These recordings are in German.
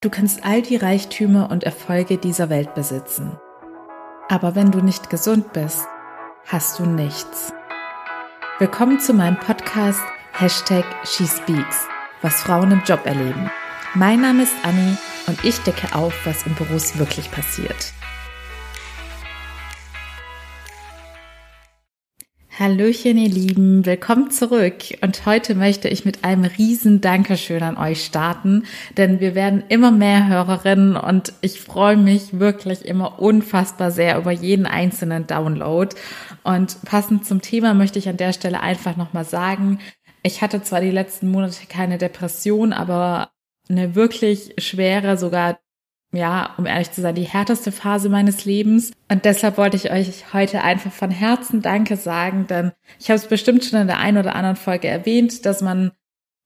Du kannst all die Reichtümer und Erfolge dieser Welt besitzen. Aber wenn du nicht gesund bist, hast du nichts. Willkommen zu meinem Podcast Hashtag SheSpeaks, was Frauen im Job erleben. Mein Name ist Annie und ich decke auf, was in Büros wirklich passiert. Hallöchen, ihr Lieben, willkommen zurück. Und heute möchte ich mit einem riesen Dankeschön an euch starten, denn wir werden immer mehr Hörerinnen und ich freue mich wirklich immer unfassbar sehr über jeden einzelnen Download. Und passend zum Thema möchte ich an der Stelle einfach nochmal sagen, ich hatte zwar die letzten Monate keine Depression, aber eine wirklich schwere, sogar ja, um ehrlich zu sein, die härteste Phase meines Lebens. Und deshalb wollte ich euch heute einfach von Herzen Danke sagen, denn ich habe es bestimmt schon in der einen oder anderen Folge erwähnt, dass man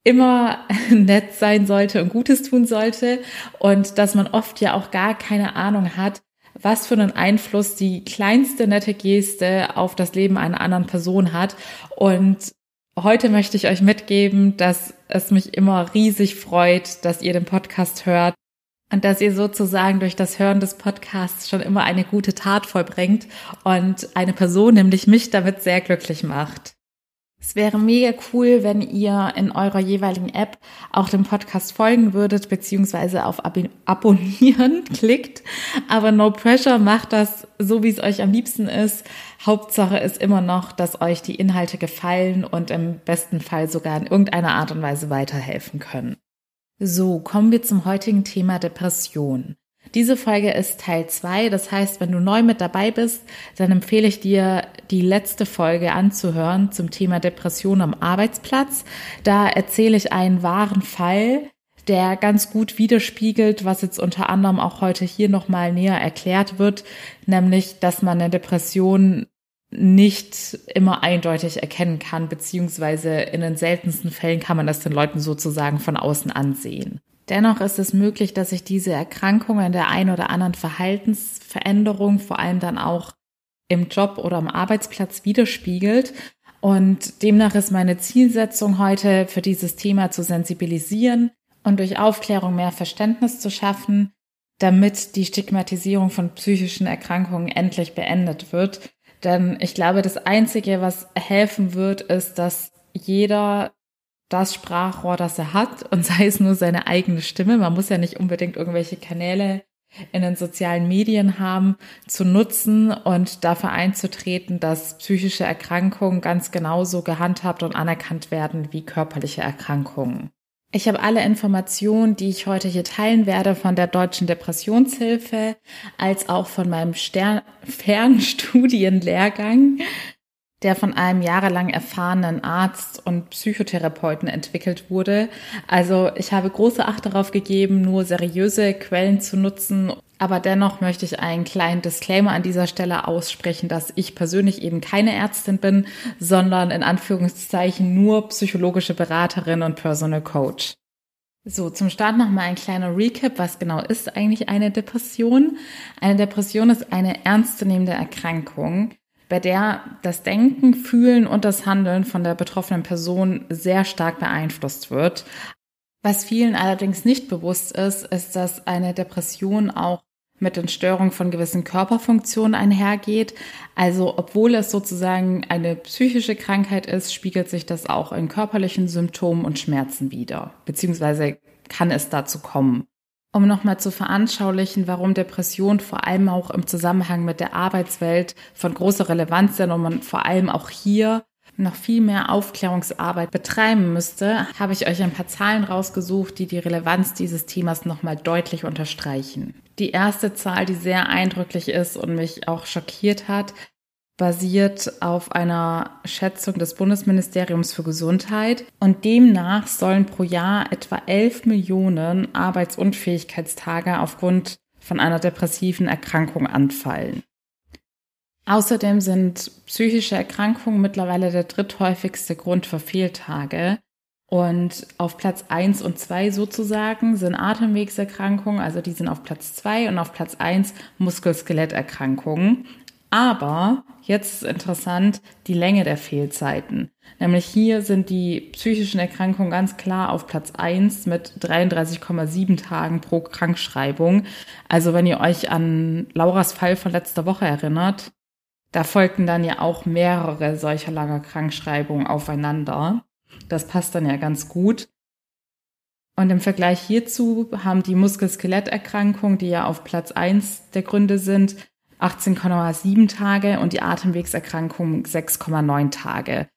immer nett sein sollte und Gutes tun sollte und dass man oft ja auch gar keine Ahnung hat, was für einen Einfluss die kleinste nette Geste auf das Leben einer anderen Person hat. Und heute möchte ich euch mitgeben, dass es mich immer riesig freut, dass ihr den Podcast hört und dass ihr sozusagen durch das Hören des Podcasts schon immer eine gute Tat vollbringt und eine Person, nämlich mich, damit sehr glücklich macht. Es wäre mega cool, wenn ihr in eurer jeweiligen App auch dem Podcast folgen würdet, beziehungsweise auf Ab Abonnieren klickt. Aber no pressure, macht das so, wie es euch am liebsten ist. Hauptsache ist immer noch, dass euch die Inhalte gefallen und im besten Fall sogar in irgendeiner Art und Weise weiterhelfen können. So, kommen wir zum heutigen Thema Depression. Diese Folge ist Teil 2, das heißt, wenn du neu mit dabei bist, dann empfehle ich dir, die letzte Folge anzuhören zum Thema Depression am Arbeitsplatz. Da erzähle ich einen wahren Fall, der ganz gut widerspiegelt, was jetzt unter anderem auch heute hier nochmal näher erklärt wird, nämlich, dass man eine Depression nicht immer eindeutig erkennen kann, beziehungsweise in den seltensten Fällen kann man das den Leuten sozusagen von außen ansehen. Dennoch ist es möglich, dass sich diese Erkrankung in der ein oder anderen Verhaltensveränderung, vor allem dann auch im Job oder am Arbeitsplatz widerspiegelt. Und demnach ist meine Zielsetzung heute für dieses Thema zu sensibilisieren und durch Aufklärung mehr Verständnis zu schaffen, damit die Stigmatisierung von psychischen Erkrankungen endlich beendet wird denn ich glaube, das Einzige, was helfen wird, ist, dass jeder das Sprachrohr, das er hat, und sei es nur seine eigene Stimme, man muss ja nicht unbedingt irgendwelche Kanäle in den sozialen Medien haben, zu nutzen und dafür einzutreten, dass psychische Erkrankungen ganz genauso gehandhabt und anerkannt werden wie körperliche Erkrankungen. Ich habe alle Informationen, die ich heute hier teilen werde, von der Deutschen Depressionshilfe als auch von meinem Stern Fernstudienlehrgang, der von einem jahrelang erfahrenen Arzt und Psychotherapeuten entwickelt wurde. Also ich habe große Acht darauf gegeben, nur seriöse Quellen zu nutzen aber dennoch möchte ich einen kleinen Disclaimer an dieser Stelle aussprechen, dass ich persönlich eben keine Ärztin bin, sondern in Anführungszeichen nur psychologische Beraterin und Personal Coach. So, zum Start nochmal ein kleiner Recap. Was genau ist eigentlich eine Depression? Eine Depression ist eine ernstzunehmende Erkrankung, bei der das Denken, Fühlen und das Handeln von der betroffenen Person sehr stark beeinflusst wird. Was vielen allerdings nicht bewusst ist, ist, dass eine Depression auch mit den Störungen von gewissen Körperfunktionen einhergeht. Also obwohl es sozusagen eine psychische Krankheit ist, spiegelt sich das auch in körperlichen Symptomen und Schmerzen wider, beziehungsweise kann es dazu kommen. Um nochmal zu veranschaulichen, warum Depression vor allem auch im Zusammenhang mit der Arbeitswelt von großer Relevanz sind und man vor allem auch hier noch viel mehr Aufklärungsarbeit betreiben müsste, habe ich euch ein paar Zahlen rausgesucht, die die Relevanz dieses Themas nochmal deutlich unterstreichen. Die erste Zahl, die sehr eindrücklich ist und mich auch schockiert hat, basiert auf einer Schätzung des Bundesministeriums für Gesundheit und demnach sollen pro Jahr etwa 11 Millionen Arbeitsunfähigkeitstage aufgrund von einer depressiven Erkrankung anfallen. Außerdem sind psychische Erkrankungen mittlerweile der dritthäufigste Grund für Fehltage. Und auf Platz eins und zwei sozusagen sind Atemwegserkrankungen, also die sind auf Platz zwei und auf Platz eins Muskel-Skeletterkrankungen. Aber jetzt ist interessant die Länge der Fehlzeiten. Nämlich hier sind die psychischen Erkrankungen ganz klar auf Platz eins mit 33,7 Tagen pro Krankschreibung. Also wenn ihr euch an Lauras Fall von letzter Woche erinnert, da folgten dann ja auch mehrere solcher langer Krankschreibungen aufeinander. Das passt dann ja ganz gut. Und im Vergleich hierzu haben die Muskel-Skeletterkrankungen, die ja auf Platz eins der Gründe sind, 18,7 Tage und die Atemwegserkrankung 6,9 Tage.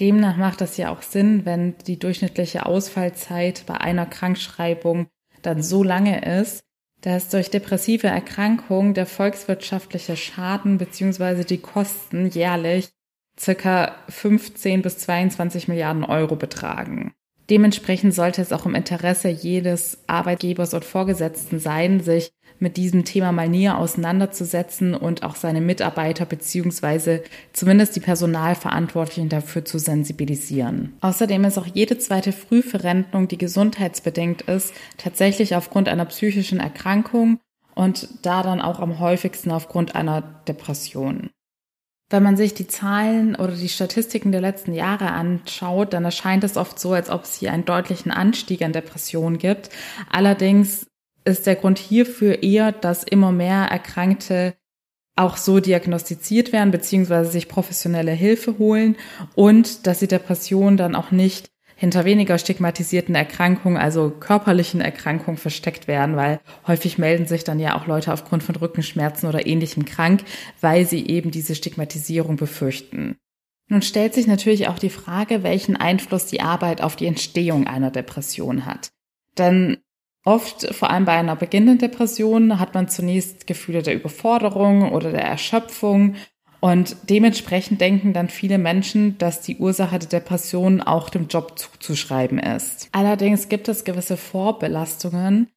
Demnach macht es ja auch Sinn, wenn die durchschnittliche Ausfallzeit bei einer Krankschreibung dann so lange ist, dass durch depressive Erkrankung der volkswirtschaftliche Schaden bzw. die Kosten jährlich circa 15 bis 22 Milliarden Euro betragen. Dementsprechend sollte es auch im Interesse jedes Arbeitgebers und Vorgesetzten sein, sich mit diesem Thema mal näher auseinanderzusetzen und auch seine Mitarbeiter beziehungsweise zumindest die Personalverantwortlichen dafür zu sensibilisieren. Außerdem ist auch jede zweite Frühverrentung, die gesundheitsbedingt ist, tatsächlich aufgrund einer psychischen Erkrankung und da dann auch am häufigsten aufgrund einer Depression. Wenn man sich die Zahlen oder die Statistiken der letzten Jahre anschaut, dann erscheint es oft so, als ob es hier einen deutlichen Anstieg an Depressionen gibt. Allerdings ist der Grund hierfür eher, dass immer mehr Erkrankte auch so diagnostiziert werden, beziehungsweise sich professionelle Hilfe holen und dass die Depressionen dann auch nicht hinter weniger stigmatisierten Erkrankungen, also körperlichen Erkrankungen versteckt werden, weil häufig melden sich dann ja auch Leute aufgrund von Rückenschmerzen oder ähnlichem krank, weil sie eben diese Stigmatisierung befürchten. Nun stellt sich natürlich auch die Frage, welchen Einfluss die Arbeit auf die Entstehung einer Depression hat. Denn Oft, vor allem bei einer beginnenden Depression, hat man zunächst Gefühle der Überforderung oder der Erschöpfung und dementsprechend denken dann viele Menschen, dass die Ursache der Depression auch dem Job zuzuschreiben ist. Allerdings gibt es gewisse Vorbelastungen,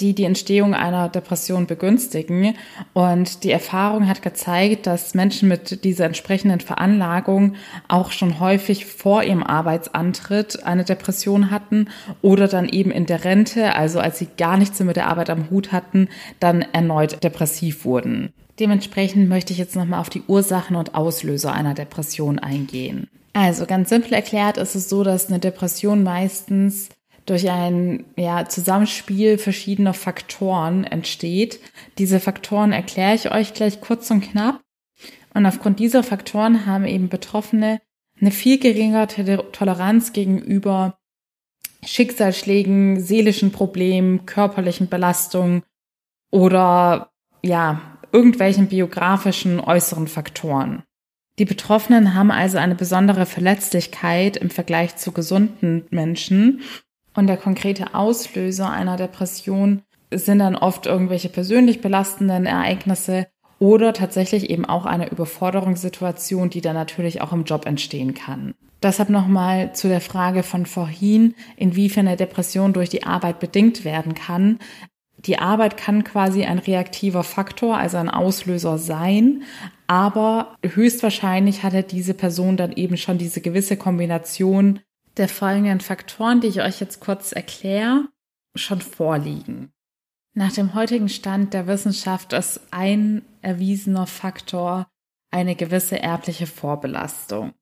die die Entstehung einer Depression begünstigen. Und die Erfahrung hat gezeigt, dass Menschen mit dieser entsprechenden Veranlagung auch schon häufig vor ihrem Arbeitsantritt eine Depression hatten oder dann eben in der Rente, also als sie gar nichts mehr mit der Arbeit am Hut hatten, dann erneut depressiv wurden. Dementsprechend möchte ich jetzt nochmal auf die Ursachen und Auslöser einer Depression eingehen. Also ganz simpel erklärt ist es so, dass eine Depression meistens durch ein ja, Zusammenspiel verschiedener Faktoren entsteht. Diese Faktoren erkläre ich euch gleich kurz und knapp. Und aufgrund dieser Faktoren haben eben Betroffene eine viel geringere Toleranz gegenüber Schicksalsschlägen, seelischen Problemen, körperlichen Belastungen oder ja, irgendwelchen biografischen äußeren Faktoren. Die Betroffenen haben also eine besondere Verletzlichkeit im Vergleich zu gesunden Menschen und der konkrete Auslöser einer Depression sind dann oft irgendwelche persönlich belastenden Ereignisse oder tatsächlich eben auch eine Überforderungssituation, die dann natürlich auch im Job entstehen kann. Deshalb nochmal zu der Frage von vorhin, inwiefern eine Depression durch die Arbeit bedingt werden kann. Die Arbeit kann quasi ein reaktiver Faktor, also ein Auslöser sein, aber höchstwahrscheinlich hatte diese Person dann eben schon diese gewisse Kombination der folgenden Faktoren, die ich euch jetzt kurz erkläre, schon vorliegen. Nach dem heutigen Stand der Wissenschaft ist ein erwiesener Faktor eine gewisse erbliche Vorbelastung.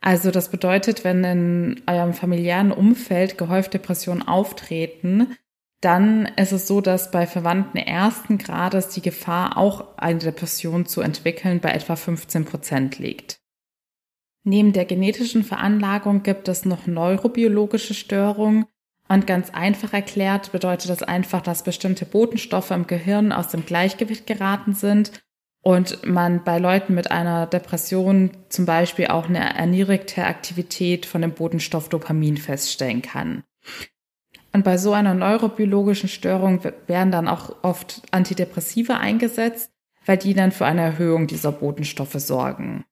Also das bedeutet, wenn in eurem familiären Umfeld gehäuft Depressionen auftreten, dann ist es so, dass bei Verwandten ersten Grades die Gefahr, auch eine Depression zu entwickeln, bei etwa 15 Prozent liegt. Neben der genetischen Veranlagung gibt es noch neurobiologische Störungen. Und ganz einfach erklärt bedeutet das einfach, dass bestimmte Botenstoffe im Gehirn aus dem Gleichgewicht geraten sind und man bei Leuten mit einer Depression zum Beispiel auch eine erniedrigte Aktivität von dem Botenstoff Dopamin feststellen kann. Und bei so einer neurobiologischen Störung werden dann auch oft Antidepressiva eingesetzt, weil die dann für eine Erhöhung dieser Botenstoffe sorgen.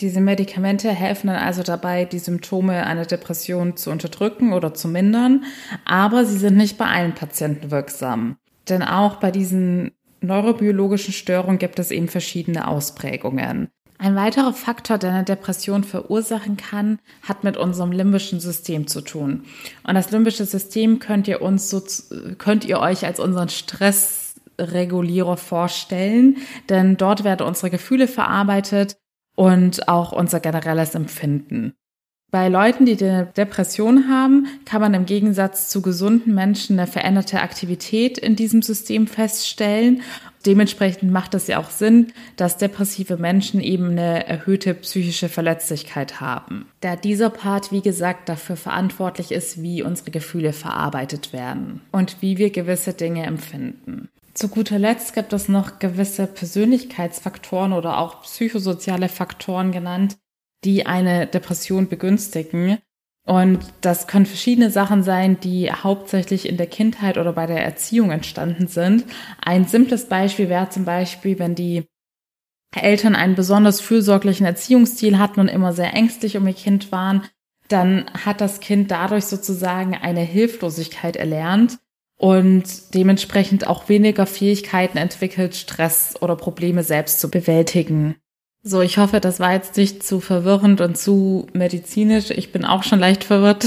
Diese Medikamente helfen dann also dabei, die Symptome einer Depression zu unterdrücken oder zu mindern, aber sie sind nicht bei allen Patienten wirksam. Denn auch bei diesen neurobiologischen Störungen gibt es eben verschiedene Ausprägungen. Ein weiterer Faktor, der eine Depression verursachen kann, hat mit unserem limbischen System zu tun. Und das limbische System könnt ihr uns so, könnt ihr euch als unseren Stress Stressregulierer vorstellen, denn dort werden unsere Gefühle verarbeitet und auch unser generelles Empfinden. Bei Leuten, die eine Depression haben, kann man im Gegensatz zu gesunden Menschen eine veränderte Aktivität in diesem System feststellen. Dementsprechend macht es ja auch Sinn, dass depressive Menschen eben eine erhöhte psychische Verletzlichkeit haben. Da dieser Part, wie gesagt, dafür verantwortlich ist, wie unsere Gefühle verarbeitet werden und wie wir gewisse Dinge empfinden. Zu guter Letzt gibt es noch gewisse Persönlichkeitsfaktoren oder auch psychosoziale Faktoren genannt, die eine Depression begünstigen. Und das können verschiedene Sachen sein, die hauptsächlich in der Kindheit oder bei der Erziehung entstanden sind. Ein simples Beispiel wäre zum Beispiel, wenn die Eltern einen besonders fürsorglichen Erziehungsstil hatten und immer sehr ängstlich um ihr Kind waren, dann hat das Kind dadurch sozusagen eine Hilflosigkeit erlernt und dementsprechend auch weniger Fähigkeiten entwickelt, Stress oder Probleme selbst zu bewältigen. So, ich hoffe, das war jetzt nicht zu verwirrend und zu medizinisch. Ich bin auch schon leicht verwirrt.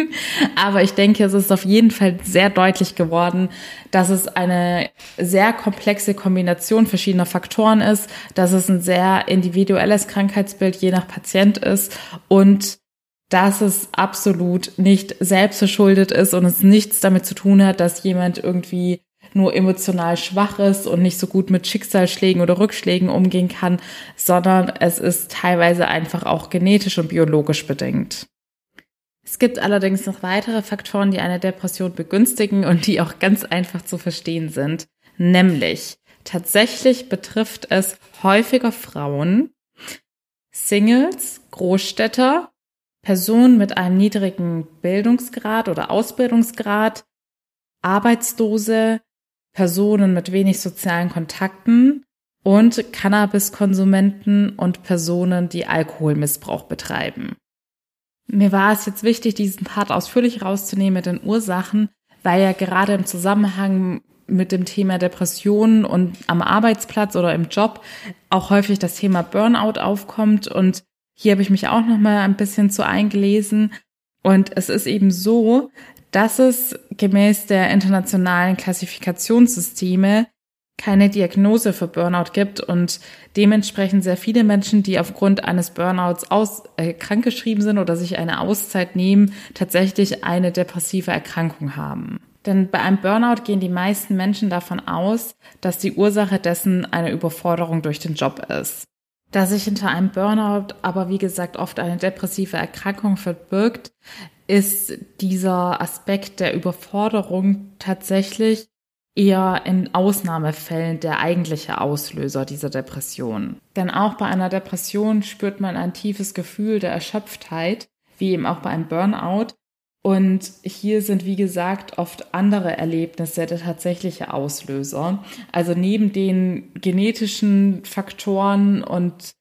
Aber ich denke, es ist auf jeden Fall sehr deutlich geworden, dass es eine sehr komplexe Kombination verschiedener Faktoren ist, dass es ein sehr individuelles Krankheitsbild je nach Patient ist und dass es absolut nicht selbstverschuldet ist und es nichts damit zu tun hat, dass jemand irgendwie nur emotional schwach ist und nicht so gut mit Schicksalsschlägen oder Rückschlägen umgehen kann, sondern es ist teilweise einfach auch genetisch und biologisch bedingt. Es gibt allerdings noch weitere Faktoren, die eine Depression begünstigen und die auch ganz einfach zu verstehen sind. Nämlich, tatsächlich betrifft es häufiger Frauen, Singles, Großstädter, Personen mit einem niedrigen Bildungsgrad oder Ausbildungsgrad, Arbeitslose, Personen mit wenig sozialen Kontakten und Cannabiskonsumenten und Personen, die Alkoholmissbrauch betreiben. Mir war es jetzt wichtig, diesen Part ausführlich rauszunehmen mit den Ursachen, weil ja gerade im Zusammenhang mit dem Thema Depressionen und am Arbeitsplatz oder im Job auch häufig das Thema Burnout aufkommt und hier habe ich mich auch noch mal ein bisschen zu eingelesen und es ist eben so, dass es gemäß der internationalen Klassifikationssysteme keine Diagnose für Burnout gibt und dementsprechend sehr viele Menschen, die aufgrund eines Burnouts aus, äh, krankgeschrieben sind oder sich eine Auszeit nehmen, tatsächlich eine depressive Erkrankung haben. Denn bei einem Burnout gehen die meisten Menschen davon aus, dass die Ursache dessen eine Überforderung durch den Job ist. Da sich hinter einem Burnout aber wie gesagt oft eine depressive Erkrankung verbirgt, ist dieser Aspekt der Überforderung tatsächlich eher in Ausnahmefällen der eigentliche Auslöser dieser Depression. Denn auch bei einer Depression spürt man ein tiefes Gefühl der Erschöpftheit, wie eben auch bei einem Burnout. Und hier sind, wie gesagt, oft andere Erlebnisse der tatsächliche Auslöser. Also neben den genetischen Faktoren und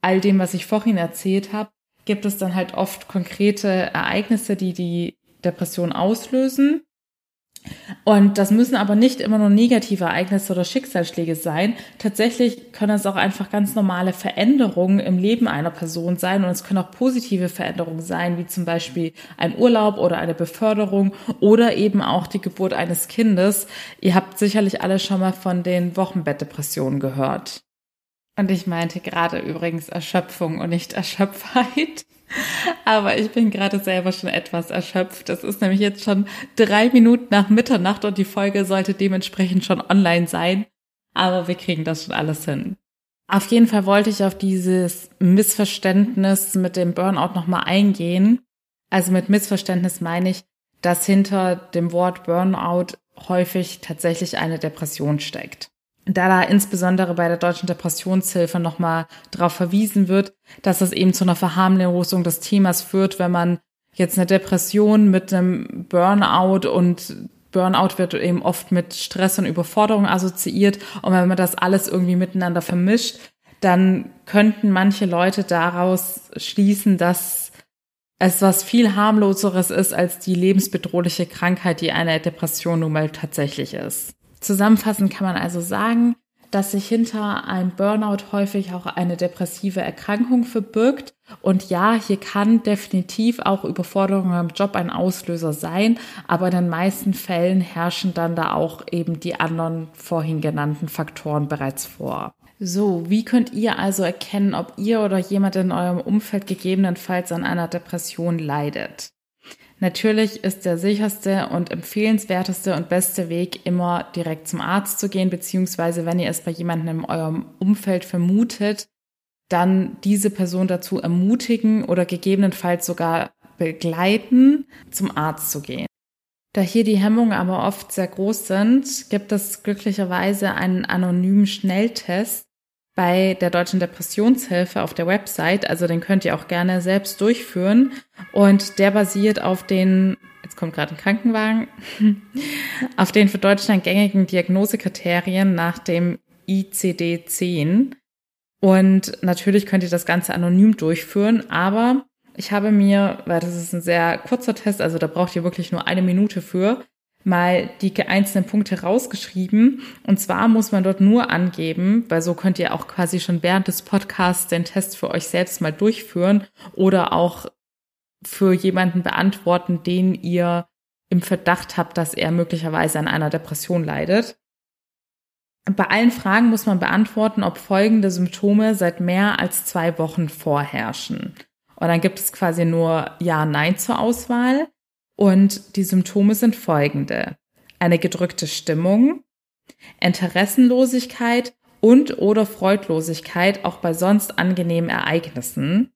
all dem, was ich vorhin erzählt habe, gibt es dann halt oft konkrete Ereignisse, die die Depression auslösen. Und das müssen aber nicht immer nur negative Ereignisse oder Schicksalsschläge sein. Tatsächlich können es auch einfach ganz normale Veränderungen im Leben einer Person sein und es können auch positive Veränderungen sein, wie zum Beispiel ein Urlaub oder eine Beförderung oder eben auch die Geburt eines Kindes. Ihr habt sicherlich alle schon mal von den Wochenbettdepressionen gehört. Und ich meinte gerade übrigens Erschöpfung und nicht Erschöpfheit. Aber ich bin gerade selber schon etwas erschöpft. Es ist nämlich jetzt schon drei Minuten nach Mitternacht und die Folge sollte dementsprechend schon online sein. Aber wir kriegen das schon alles hin. Auf jeden Fall wollte ich auf dieses Missverständnis mit dem Burnout nochmal eingehen. Also mit Missverständnis meine ich, dass hinter dem Wort Burnout häufig tatsächlich eine Depression steckt da da insbesondere bei der deutschen Depressionshilfe nochmal darauf verwiesen wird, dass es eben zu einer Verharmlosung des Themas führt, wenn man jetzt eine Depression mit einem Burnout und Burnout wird eben oft mit Stress und Überforderung assoziiert und wenn man das alles irgendwie miteinander vermischt, dann könnten manche Leute daraus schließen, dass es was viel harmloseres ist als die lebensbedrohliche Krankheit, die eine Depression nun mal tatsächlich ist. Zusammenfassend kann man also sagen, dass sich hinter einem Burnout häufig auch eine depressive Erkrankung verbirgt. Und ja, hier kann definitiv auch Überforderung am Job ein Auslöser sein, aber in den meisten Fällen herrschen dann da auch eben die anderen vorhin genannten Faktoren bereits vor. So, wie könnt ihr also erkennen, ob ihr oder jemand in eurem Umfeld gegebenenfalls an einer Depression leidet? Natürlich ist der sicherste und empfehlenswerteste und beste Weg immer direkt zum Arzt zu gehen, beziehungsweise wenn ihr es bei jemandem in eurem Umfeld vermutet, dann diese Person dazu ermutigen oder gegebenenfalls sogar begleiten, zum Arzt zu gehen. Da hier die Hemmungen aber oft sehr groß sind, gibt es glücklicherweise einen anonymen Schnelltest, bei der Deutschen Depressionshilfe auf der Website. Also den könnt ihr auch gerne selbst durchführen. Und der basiert auf den, jetzt kommt gerade ein Krankenwagen, auf den für Deutschland gängigen Diagnosekriterien nach dem ICD-10. Und natürlich könnt ihr das Ganze anonym durchführen, aber ich habe mir, weil das ist ein sehr kurzer Test, also da braucht ihr wirklich nur eine Minute für, mal die einzelnen Punkte rausgeschrieben. Und zwar muss man dort nur angeben, weil so könnt ihr auch quasi schon während des Podcasts den Test für euch selbst mal durchführen oder auch für jemanden beantworten, den ihr im Verdacht habt, dass er möglicherweise an einer Depression leidet. Bei allen Fragen muss man beantworten, ob folgende Symptome seit mehr als zwei Wochen vorherrschen. Und dann gibt es quasi nur Ja, Nein zur Auswahl. Und die Symptome sind folgende. Eine gedrückte Stimmung, Interessenlosigkeit und oder Freudlosigkeit auch bei sonst angenehmen Ereignissen,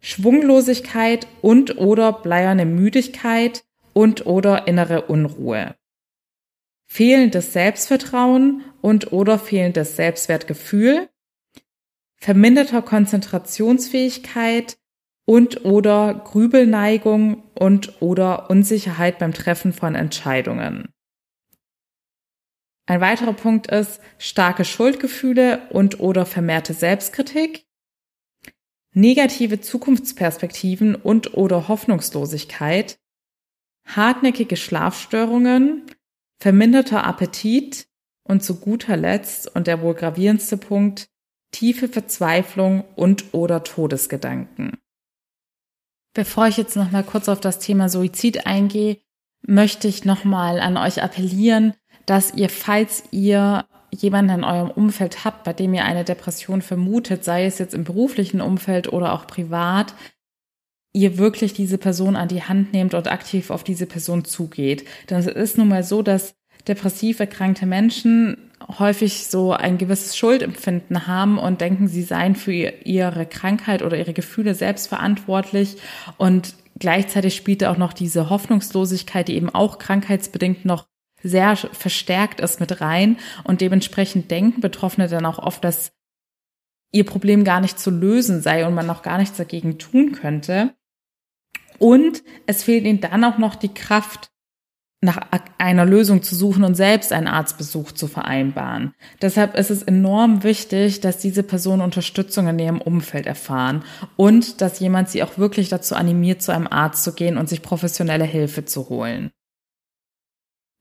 Schwunglosigkeit und oder bleierne Müdigkeit und oder innere Unruhe, fehlendes Selbstvertrauen und oder fehlendes Selbstwertgefühl, verminderter Konzentrationsfähigkeit, und oder Grübelneigung und oder Unsicherheit beim Treffen von Entscheidungen. Ein weiterer Punkt ist starke Schuldgefühle und oder vermehrte Selbstkritik, negative Zukunftsperspektiven und oder Hoffnungslosigkeit, hartnäckige Schlafstörungen, verminderter Appetit und zu guter Letzt und der wohl gravierendste Punkt tiefe Verzweiflung und oder Todesgedanken. Bevor ich jetzt noch mal kurz auf das Thema Suizid eingehe, möchte ich noch mal an euch appellieren, dass ihr, falls ihr jemanden in eurem Umfeld habt, bei dem ihr eine Depression vermutet, sei es jetzt im beruflichen Umfeld oder auch privat, ihr wirklich diese Person an die Hand nehmt und aktiv auf diese Person zugeht. Denn es ist nun mal so, dass depressiv erkrankte Menschen häufig so ein gewisses Schuldempfinden haben und denken, sie seien für ihre Krankheit oder ihre Gefühle selbst verantwortlich und gleichzeitig spielt auch noch diese Hoffnungslosigkeit, die eben auch krankheitsbedingt noch sehr verstärkt ist mit rein und dementsprechend denken Betroffene dann auch oft, dass ihr Problem gar nicht zu lösen sei und man noch gar nichts dagegen tun könnte. Und es fehlt ihnen dann auch noch die Kraft, nach einer Lösung zu suchen und selbst einen Arztbesuch zu vereinbaren. Deshalb ist es enorm wichtig, dass diese Personen Unterstützung in ihrem Umfeld erfahren und dass jemand sie auch wirklich dazu animiert, zu einem Arzt zu gehen und sich professionelle Hilfe zu holen.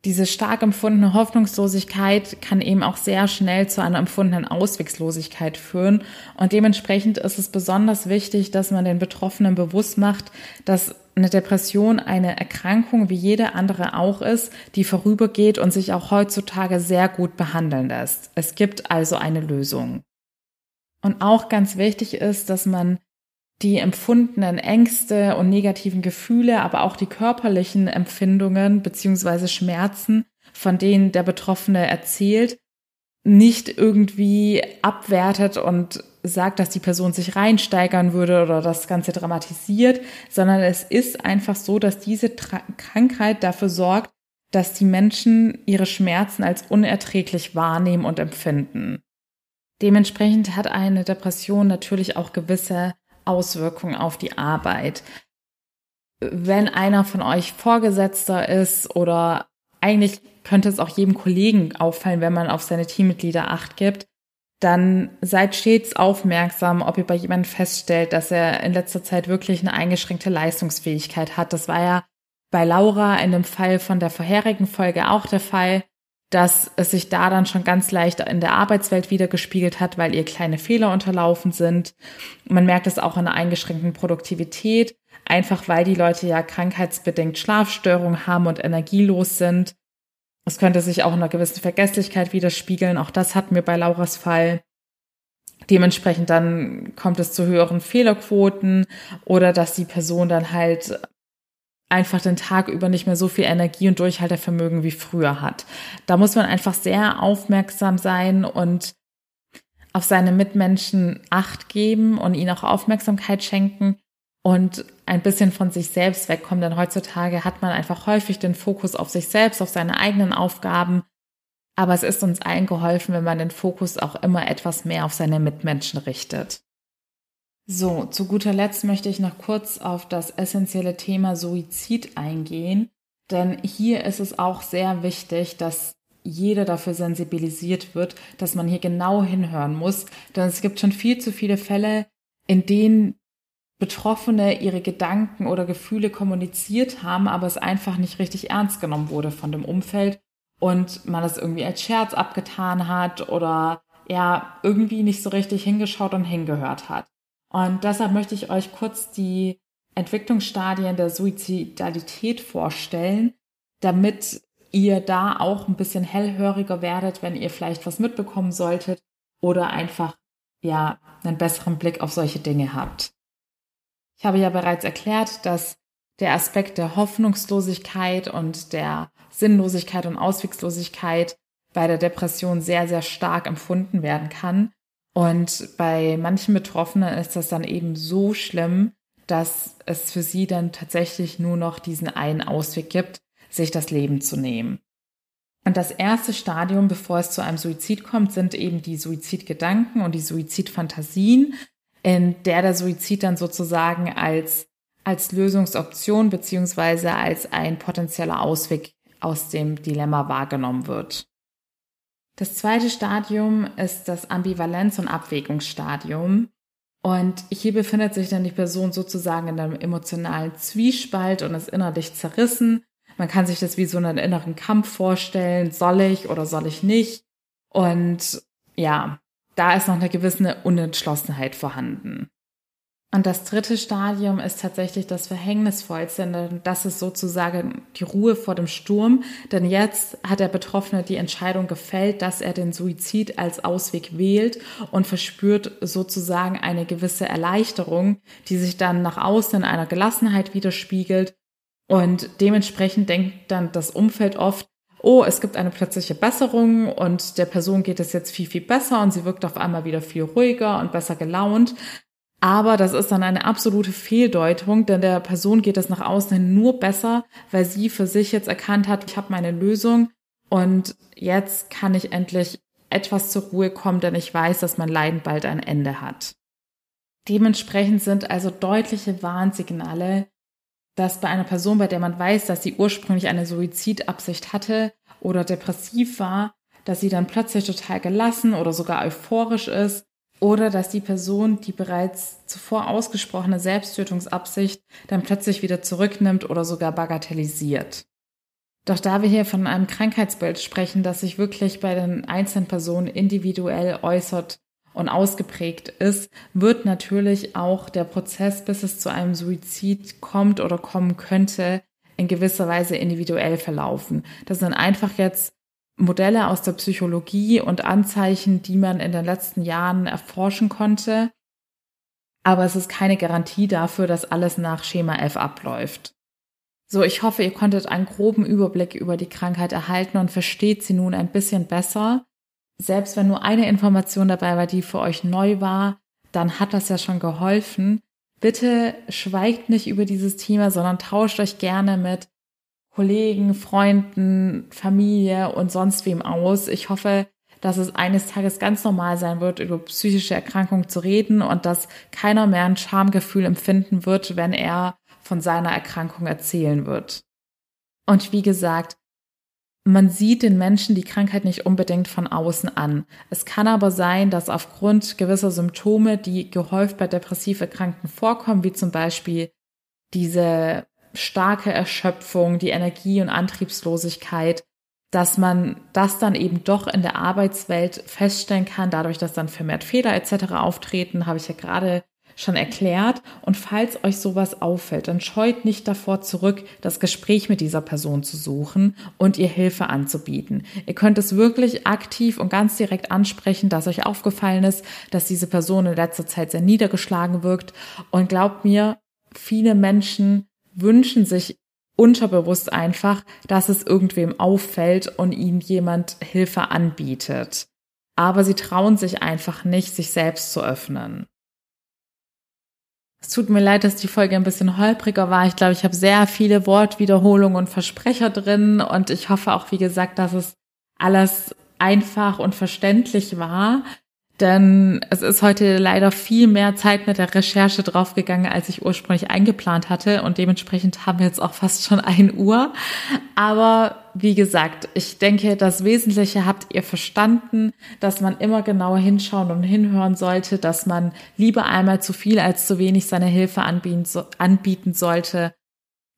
Diese stark empfundene Hoffnungslosigkeit kann eben auch sehr schnell zu einer empfundenen Auswegslosigkeit führen. Und dementsprechend ist es besonders wichtig, dass man den Betroffenen bewusst macht, dass eine Depression eine Erkrankung wie jede andere auch ist, die vorübergeht und sich auch heutzutage sehr gut behandeln lässt. Es gibt also eine Lösung. Und auch ganz wichtig ist, dass man die empfundenen Ängste und negativen Gefühle, aber auch die körperlichen Empfindungen beziehungsweise Schmerzen, von denen der Betroffene erzählt, nicht irgendwie abwertet und sagt, dass die Person sich reinsteigern würde oder das Ganze dramatisiert, sondern es ist einfach so, dass diese Tra Krankheit dafür sorgt, dass die Menschen ihre Schmerzen als unerträglich wahrnehmen und empfinden. Dementsprechend hat eine Depression natürlich auch gewisse Auswirkungen auf die Arbeit. Wenn einer von euch Vorgesetzter ist oder eigentlich könnte es auch jedem Kollegen auffallen, wenn man auf seine Teammitglieder acht gibt, dann seid stets aufmerksam, ob ihr bei jemandem feststellt, dass er in letzter Zeit wirklich eine eingeschränkte Leistungsfähigkeit hat. Das war ja bei Laura in dem Fall von der vorherigen Folge auch der Fall. dass es sich da dann schon ganz leicht in der Arbeitswelt wieder gespiegelt hat, weil ihr kleine Fehler unterlaufen sind. Man merkt es auch in der eingeschränkten Produktivität, einfach weil die Leute ja krankheitsbedingt Schlafstörungen haben und energielos sind. Es könnte sich auch in einer gewissen Vergesslichkeit widerspiegeln. Auch das hatten wir bei Lauras Fall. Dementsprechend dann kommt es zu höheren Fehlerquoten oder dass die Person dann halt einfach den Tag über nicht mehr so viel Energie und Durchhaltevermögen wie früher hat. Da muss man einfach sehr aufmerksam sein und auf seine Mitmenschen Acht geben und ihnen auch Aufmerksamkeit schenken und ein bisschen von sich selbst wegkommen, denn heutzutage hat man einfach häufig den Fokus auf sich selbst, auf seine eigenen Aufgaben. Aber es ist uns allen geholfen, wenn man den Fokus auch immer etwas mehr auf seine Mitmenschen richtet. So, zu guter Letzt möchte ich noch kurz auf das essentielle Thema Suizid eingehen, denn hier ist es auch sehr wichtig, dass jeder dafür sensibilisiert wird, dass man hier genau hinhören muss, denn es gibt schon viel zu viele Fälle, in denen Betroffene ihre Gedanken oder Gefühle kommuniziert haben, aber es einfach nicht richtig ernst genommen wurde von dem Umfeld und man es irgendwie als Scherz abgetan hat oder ja, irgendwie nicht so richtig hingeschaut und hingehört hat. Und deshalb möchte ich euch kurz die Entwicklungsstadien der Suizidalität vorstellen, damit ihr da auch ein bisschen hellhöriger werdet, wenn ihr vielleicht was mitbekommen solltet oder einfach ja einen besseren Blick auf solche Dinge habt. Ich habe ja bereits erklärt, dass der Aspekt der Hoffnungslosigkeit und der Sinnlosigkeit und Auswegslosigkeit bei der Depression sehr, sehr stark empfunden werden kann. Und bei manchen Betroffenen ist das dann eben so schlimm, dass es für sie dann tatsächlich nur noch diesen einen Ausweg gibt, sich das Leben zu nehmen. Und das erste Stadium, bevor es zu einem Suizid kommt, sind eben die Suizidgedanken und die Suizidfantasien, in der der Suizid dann sozusagen als, als Lösungsoption beziehungsweise als ein potenzieller Ausweg aus dem Dilemma wahrgenommen wird. Das zweite Stadium ist das Ambivalenz- und Abwägungsstadium. Und hier befindet sich dann die Person sozusagen in einem emotionalen Zwiespalt und ist innerlich zerrissen. Man kann sich das wie so einen inneren Kampf vorstellen. Soll ich oder soll ich nicht? Und ja, da ist noch eine gewisse Unentschlossenheit vorhanden. Und das dritte Stadium ist tatsächlich das Verhängnisvollste, denn das ist sozusagen die Ruhe vor dem Sturm. Denn jetzt hat der Betroffene die Entscheidung gefällt, dass er den Suizid als Ausweg wählt und verspürt sozusagen eine gewisse Erleichterung, die sich dann nach außen in einer Gelassenheit widerspiegelt. Und dementsprechend denkt dann das Umfeld oft, oh, es gibt eine plötzliche Besserung und der Person geht es jetzt viel, viel besser und sie wirkt auf einmal wieder viel ruhiger und besser gelaunt. Aber das ist dann eine absolute Fehldeutung, denn der Person geht es nach außen hin nur besser, weil sie für sich jetzt erkannt hat, ich habe meine Lösung und jetzt kann ich endlich etwas zur Ruhe kommen, denn ich weiß, dass mein Leiden bald ein Ende hat. Dementsprechend sind also deutliche Warnsignale, dass bei einer Person, bei der man weiß, dass sie ursprünglich eine Suizidabsicht hatte oder depressiv war, dass sie dann plötzlich total gelassen oder sogar euphorisch ist oder dass die Person die bereits zuvor ausgesprochene Selbsttötungsabsicht dann plötzlich wieder zurücknimmt oder sogar bagatellisiert. Doch da wir hier von einem Krankheitsbild sprechen, das sich wirklich bei den einzelnen Personen individuell äußert und ausgeprägt ist, wird natürlich auch der Prozess, bis es zu einem Suizid kommt oder kommen könnte, in gewisser Weise individuell verlaufen. Das sind einfach jetzt Modelle aus der Psychologie und Anzeichen, die man in den letzten Jahren erforschen konnte. Aber es ist keine Garantie dafür, dass alles nach Schema F abläuft. So, ich hoffe, ihr konntet einen groben Überblick über die Krankheit erhalten und versteht sie nun ein bisschen besser. Selbst wenn nur eine Information dabei war, die für euch neu war, dann hat das ja schon geholfen. Bitte schweigt nicht über dieses Thema, sondern tauscht euch gerne mit Kollegen, Freunden, Familie und sonst wem aus. Ich hoffe, dass es eines Tages ganz normal sein wird, über psychische Erkrankungen zu reden und dass keiner mehr ein Schamgefühl empfinden wird, wenn er von seiner Erkrankung erzählen wird. Und wie gesagt, man sieht den Menschen die Krankheit nicht unbedingt von außen an. Es kann aber sein, dass aufgrund gewisser Symptome, die gehäuft bei depressiv Erkrankten vorkommen, wie zum Beispiel diese starke Erschöpfung, die Energie- und Antriebslosigkeit, dass man das dann eben doch in der Arbeitswelt feststellen kann, dadurch, dass dann vermehrt Fehler etc. auftreten, habe ich ja gerade schon erklärt. Und falls euch sowas auffällt, dann scheut nicht davor zurück, das Gespräch mit dieser Person zu suchen und ihr Hilfe anzubieten. Ihr könnt es wirklich aktiv und ganz direkt ansprechen, dass euch aufgefallen ist, dass diese Person in letzter Zeit sehr niedergeschlagen wirkt. Und glaubt mir, viele Menschen wünschen sich unterbewusst einfach, dass es irgendwem auffällt und ihnen jemand Hilfe anbietet. Aber sie trauen sich einfach nicht, sich selbst zu öffnen. Es tut mir leid, dass die Folge ein bisschen holpriger war. Ich glaube, ich habe sehr viele Wortwiederholungen und Versprecher drin und ich hoffe auch, wie gesagt, dass es alles einfach und verständlich war. Denn es ist heute leider viel mehr Zeit mit der Recherche draufgegangen, als ich ursprünglich eingeplant hatte. Und dementsprechend haben wir jetzt auch fast schon ein Uhr. Aber wie gesagt, ich denke, das Wesentliche habt ihr verstanden, dass man immer genauer hinschauen und hinhören sollte, dass man lieber einmal zu viel als zu wenig seine Hilfe anbieten, sollte.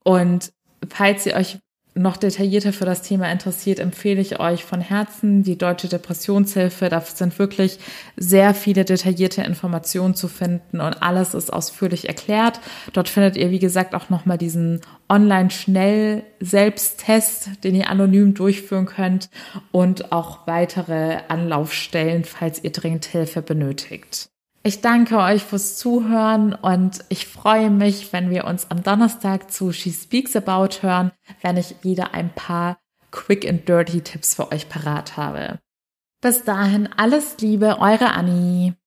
Und falls ihr euch noch detaillierter für das Thema interessiert, empfehle ich euch von Herzen die Deutsche Depressionshilfe. Da sind wirklich sehr viele detaillierte Informationen zu finden und alles ist ausführlich erklärt. Dort findet ihr, wie gesagt, auch nochmal diesen Online-Schnell-Selbsttest, den ihr anonym durchführen könnt und auch weitere Anlaufstellen, falls ihr dringend Hilfe benötigt. Ich danke euch fürs Zuhören und ich freue mich, wenn wir uns am Donnerstag zu She Speaks About hören, wenn ich wieder ein paar Quick and Dirty Tipps für euch parat habe. Bis dahin alles Liebe, eure Annie.